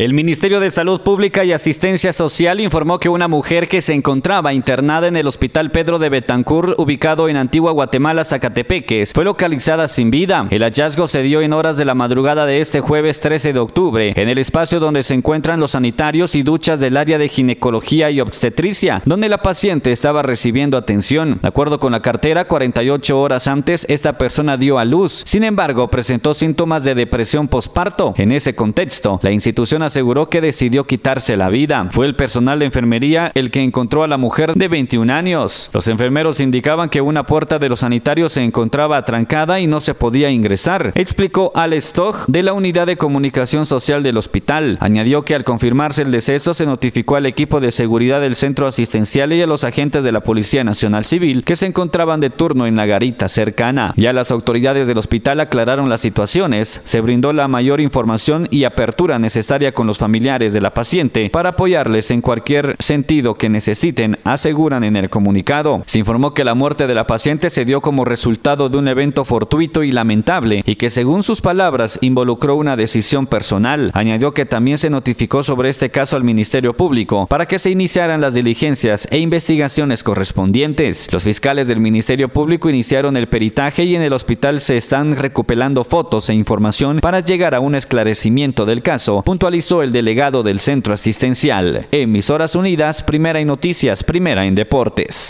El Ministerio de Salud Pública y Asistencia Social informó que una mujer que se encontraba internada en el Hospital Pedro de Betancur, ubicado en Antigua Guatemala, Zacatepeques, fue localizada sin vida. El hallazgo se dio en horas de la madrugada de este jueves 13 de octubre, en el espacio donde se encuentran los sanitarios y duchas del área de ginecología y obstetricia, donde la paciente estaba recibiendo atención. De acuerdo con la cartera, 48 horas antes, esta persona dio a luz. Sin embargo, presentó síntomas de depresión posparto. En ese contexto, la institución aseguró que decidió quitarse la vida. Fue el personal de enfermería el que encontró a la mujer de 21 años. Los enfermeros indicaban que una puerta de los sanitarios se encontraba atrancada y no se podía ingresar, explicó Alex Stoch de la Unidad de Comunicación Social del hospital. Añadió que al confirmarse el deceso se notificó al equipo de seguridad del centro asistencial y a los agentes de la Policía Nacional Civil que se encontraban de turno en la garita cercana. Ya las autoridades del hospital aclararon las situaciones, se brindó la mayor información y apertura necesaria con los familiares de la paciente para apoyarles en cualquier sentido que necesiten, aseguran en el comunicado. Se informó que la muerte de la paciente se dio como resultado de un evento fortuito y lamentable y que según sus palabras involucró una decisión personal. Añadió que también se notificó sobre este caso al Ministerio Público para que se iniciaran las diligencias e investigaciones correspondientes. Los fiscales del Ministerio Público iniciaron el peritaje y en el hospital se están recopilando fotos e información para llegar a un esclarecimiento del caso, puntualizó el delegado del centro asistencial. Emisoras Unidas, primera en noticias, primera en deportes.